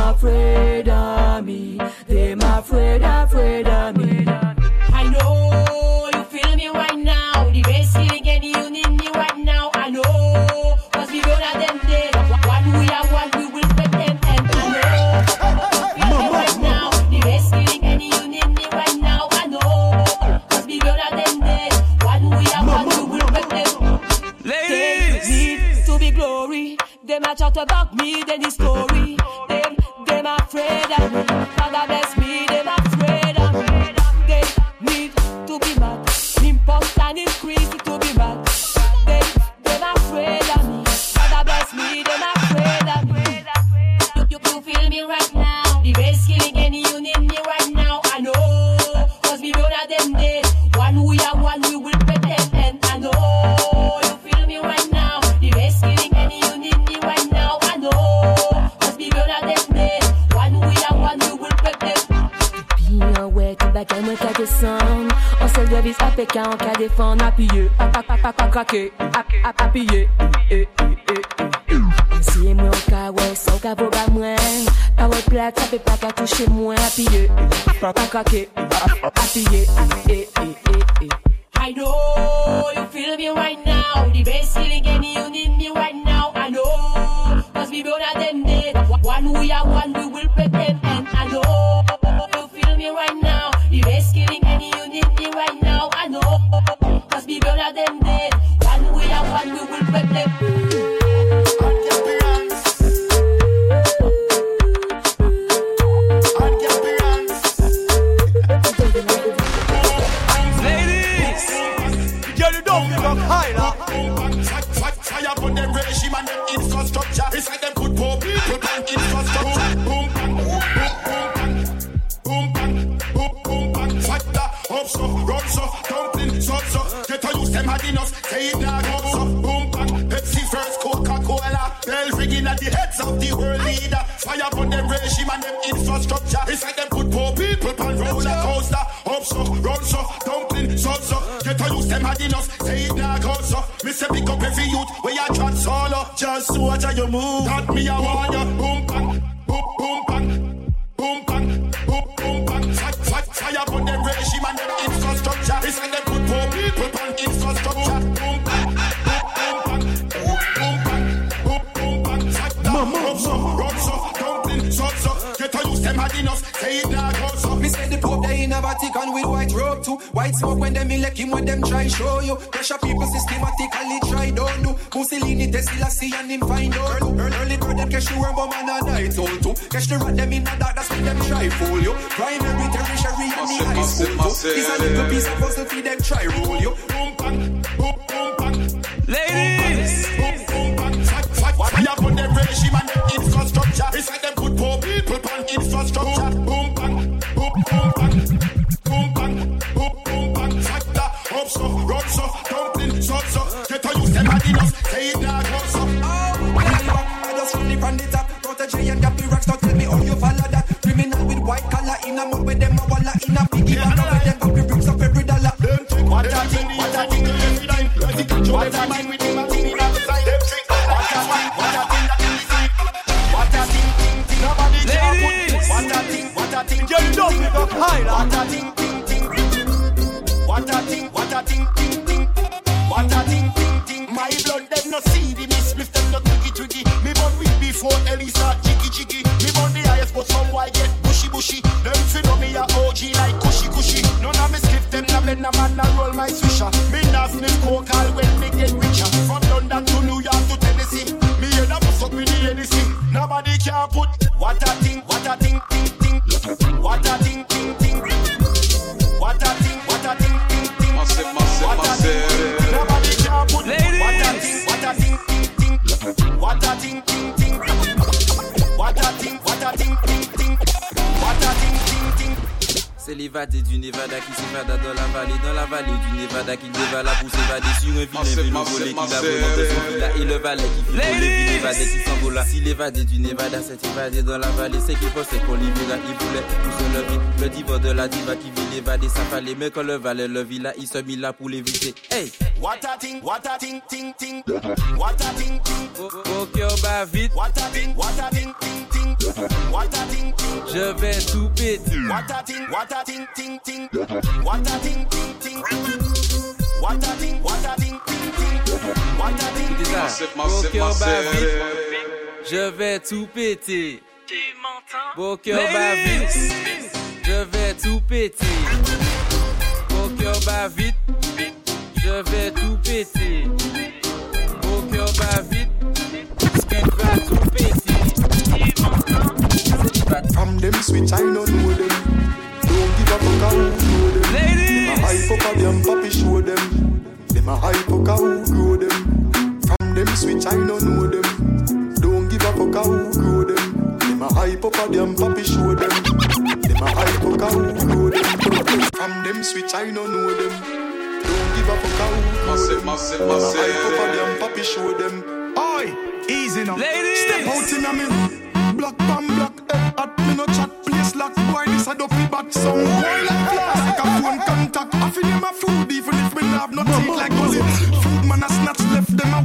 afraid of me. Them afraid, afraid of me. I know you feel me right now. The right now. I we them day. What we what we will them and I know. Feel me right now. The right now. I we them. What we what we will them. They to be glory. They might chat about me, then the story. They them afraid of me. Father bless me, them afraid of me. They need to be mad. Impulse and increase to be mad. They, them afraid of me. Father bless me, them afraid of me. You, you, feel me right now. The bass killing any you need me right now. I know. Cause we know that them dead. One we are one, we will pretend. Plat, sa pe pa ka touche mwen Apye, ap ap krake Ap apye, e e e e I know you feel me right now. The bass feeling any you need me right now. I know. Cause we both are them dead. One we are one, we will pretend. Them them. Say it now, go so. Boom, bang. Pepsi first, Coca-Cola. Bell ringing at the heads of the world leader. Fire on them regime and them infrastructure. It's like them could pour people on roller coaster. Up so, run so, dumpling so, so. Get to use them hard enough. Say it now, go so. Me say pick up every youth where you chat solo. Just watch how you move. That me a you. Boom bang, boom boom bang, boom bang, boom boom fire, fire on them regime and White smoke when them elect him when them try show you. Pressure people systematically try don't do. Mussolini, Tesla, see and him find out. Early, early bird them catch the worm bomb and a night owl too. Catch the rat them in the dark, that's when them try fool you. Primary, tertiary and the high school too. It's a little piece of puzzle for them try rule you. Boom bang, boom boom bang. Ladies, Boom boom bang. Fire, fire, fire on them regime and them infrastructure. It's like them could poor people on infrastructure. What a thing, what a thing, thing, thing. What a thing, thing, thing. My blood, them see the them. Me before start jiggy, jiggy. Me the but some get bushy, bushy. Them me a OG like cushy, cushy. None of me them, a man, roll my. Me coke all when me get richer. From London to New York to Tennessee. Me with the. Nobody can put what a thing, qui s'évada dans la s'évader sur un vilain Massive, vélo massive, volé qui l'a massive. volé de son villa et le valet qui fit voler l'évadé qui s'envola. Si l'évadé du Nevada s'est évadé dans la vallée, c'est qu'il pensait qu'on l'y verra, il voulait tout se lever. Le diva de la diva qui vit l'évader, ça fallait, mais quand le valet le vit il se mit là pour l'éviter. Hey! What a thing, what a thing, thing, thing. What a thing, thing. Au cœur bat vite, What a thing, what a thing, ting, ting. What a thing, ting. je vais tout péter. What a thing, what a thing, ting, ting. What a thing, ting, ting. What a thing, what a ting, ting. What a thing, C'est ting. ça. Massive, Au massive, cœur bat vite, je vais tout péter. Au cœur bat vite, je vais tout péter. Au cœur bat vite, je vais tout péter. Va tout fat. From them switch, I know them. Don't give a fuck how who know them. Ladies. Them a hype up a them papi show them. Them a hype up a who grow them. From them switch, I don't know them. Don't give a fuck how who grow them. Them a hype up a them papi show them. Them a hype up a who grow them. From them switch, I don't know them. Don't give a fuck how who grow Massive, them. massive, Them a hype up a them papi show them. Oi, easy now. Ladies. Step out in a me block bam block. Eh, at me no chat place lock. Boy, this a dopey bat song. Boy, like flash like a phone contact. I feel them a food even if me have no teeth like gully. Food man a snatch left them a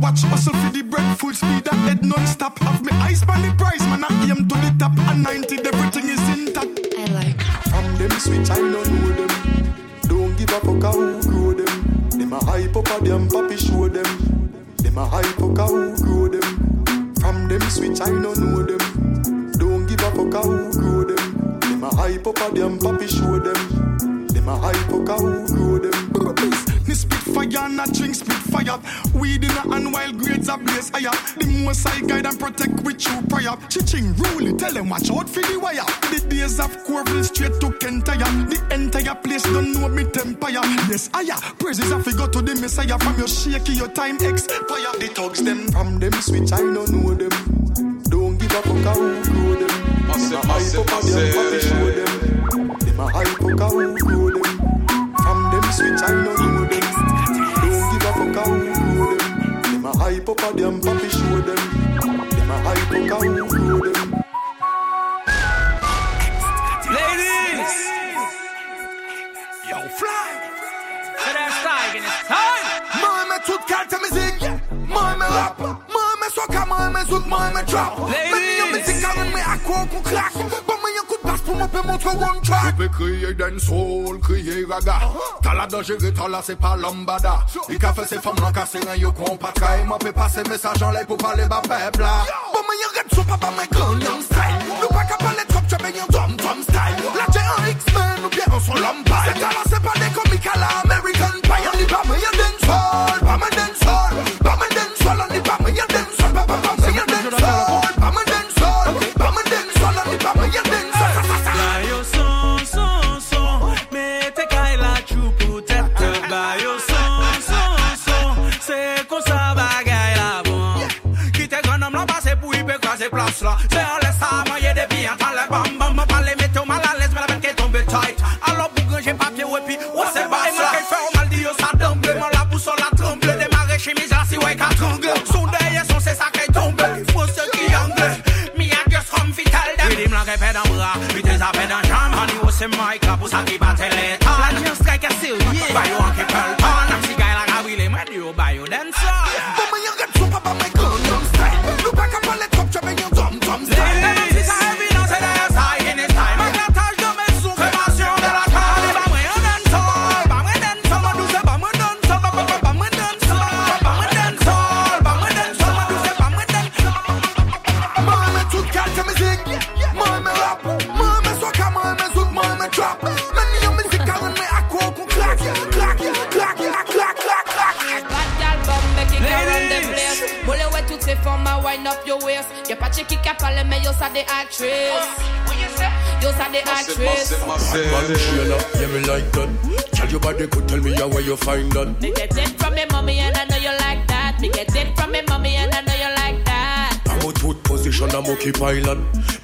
watch. Hustle for the bread full speed that head non-stop. Have me eyes on the price man I aim to the top. And 90 everything is intact. I like. From them switch, I don't know them. Don't give a fuck how who grow them. Them a hype up a them papi show them. Them a hype up a who grow them. From them switch, I don't know them. Don't give a fuck how who grow them. Them a hype up a them papi show them. Them a hype up a who grow them. Fire, not drink spit fire. Weed in a hand while grades are blaze higher. The most I guide and protect with true prayer. Chiching rule it, tell them watch out for the wire. The days of Corville straight to Kentire. The entire place don't know me empire. Yes, higher. Praises have to go to the Messiah. From your shaky, your time expire. The thugs them From them switch, I don't know them. Don't give a fuck how grow them. A hype up a them show them. Them a hype up a grow a hype up a them papi show them. Them a hype up a who grow them. Ladies. Yo, fly. C'est la style, it's time. Moi me toute carte musique Moi me rap Moi me soca Moi me zouk Moi me trap Ladies. Men yon musique Karen me akwa kon crack mwen pe montre one track. Soul, kriye raga. Uh-huh. Tala dangere, tala se pa lambada. I ka fe se fam nan kase ren yo kon patra E mwen pe pase mesaj an lay pou pale Bon men yon red sou pa pa men ganyan style. Nou pa ka pale trop chebe yon dom dom style. La jè an X-Men ou bien an son lombay Se tala se pa de pe dan bra Vitez a pe dan jam Hani ou se mic la pou sa ki bate mais yo ça des actrices. Yo ça des Massive, actrices. massive, Man, massive. Sheila, yeah, me like that. Tell your body, could tell me how where you find that. Me get it from me mommy and I know you like that. Me get it from me mommy and I know you like that. I'm a tooth position, I'm okay pilot.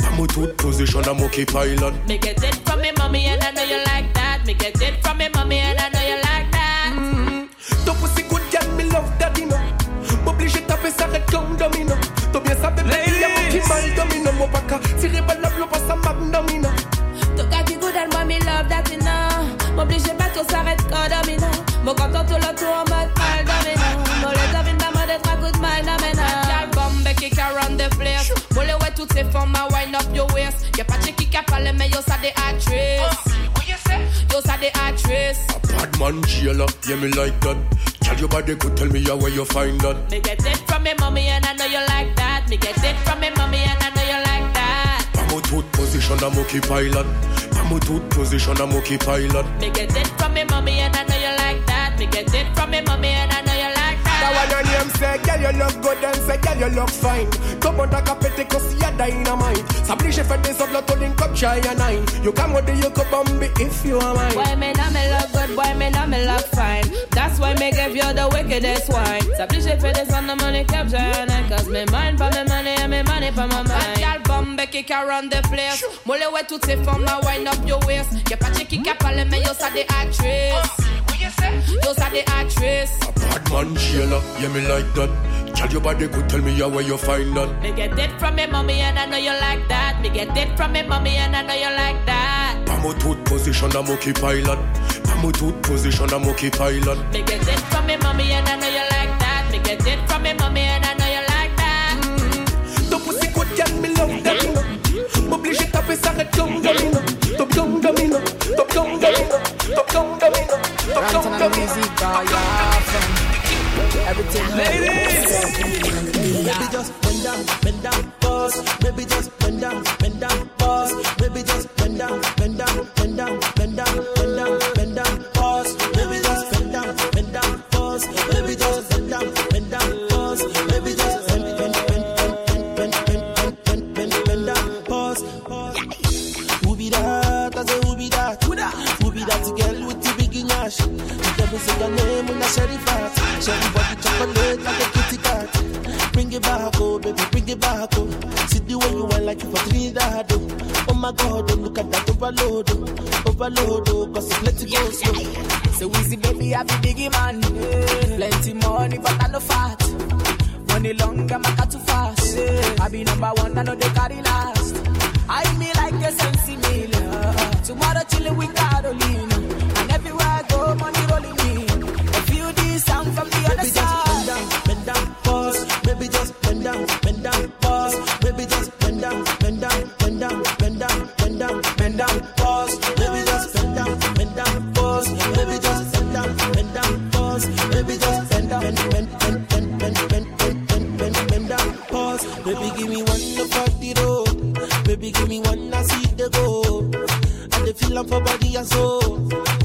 I'm a tooth position, I'm okay pilot. Me get it from me mommy and I know you like that. Me get it from me mommy and I know you like that. Mm-hmm. Ton mal domino Mon baka, tiré par la blow, pas ça map domino Ton gars qui good and moi me love that you know. M'oblige pas tout s'arrête quand domino. Mon content tout le tour en mode mal domino. Mon les domine pas mode trois coups de mal domino. L'album bec qui the place. Mole ouais toutes ces formes, à wind up your waist. Y'a pas de qui qui parle, mais oh, yo ça des actrices. Yo ça des actrices. Man, Sheila, yeah, me like that. Tell your body, could tell me how where you find that. Me get it from me mommy and I know you like that. Me get it from me mommy and I know you like that. I'm a tooth position, I'm okay pilot. I'm a tooth position, I'm okay pilot. Me get it from me mommy and I know you like that. Me get it from me mommy and I know you like That that. one your name say, girl, you you look good and say, girl, you look fine. Come on, like a petty, cause you're dynamite. S'oblige fait des autres, to link up shy and nine. You come with the you could bomb if you are mine. Boy, me now me look good, boy, me now me look fine. That's why me give you the wickedest wine. S'oblige fait des autres, the money capture and nine. Cause me mind for me money and me money for my mind. Girl, bomb, kick around the place. Mole ouais toutes ces femmes, now wind up your waist. Y'a pas de qui qui a parlé, mais yo, ça des actrices. Those are the actress. A bad man, Sheila, yeah, me like that. Tell your body good, tell me how where you find that. Me get it from me mommy and I know you like that. Me get it from me mommy and I know you like that. Pamo tooth position, I'm okay pilot. Pamo tooth position, I'm okay pilot. Me get it from me mommy and I know you like that. Me get it from me mommy and I know you like that. Mm. Ton pussy good, girl, me love know. M'oblige taper comme domino. Top down domino, top down domino, top down domino, top down domino. oh, everything. Baby, say your name when I share the fat. Share the body chocolate like a kitty cat. Bring it back, oh baby, bring it back, oh. See the way you want like you for Trinidad, oh. Oh my God, oh look at that overload, oh. Overload, oh, cause it's let it go slow. So easy, baby, I be biggie man. Plenty money, but I no fat. Money long, I'm a too fast. I be number one, I know they carry last. I me like a sensi meal. Tomorrow chillin' with Baby, give me one to fuck the road. Baby, give me one I see the go. And the feel for body and soul.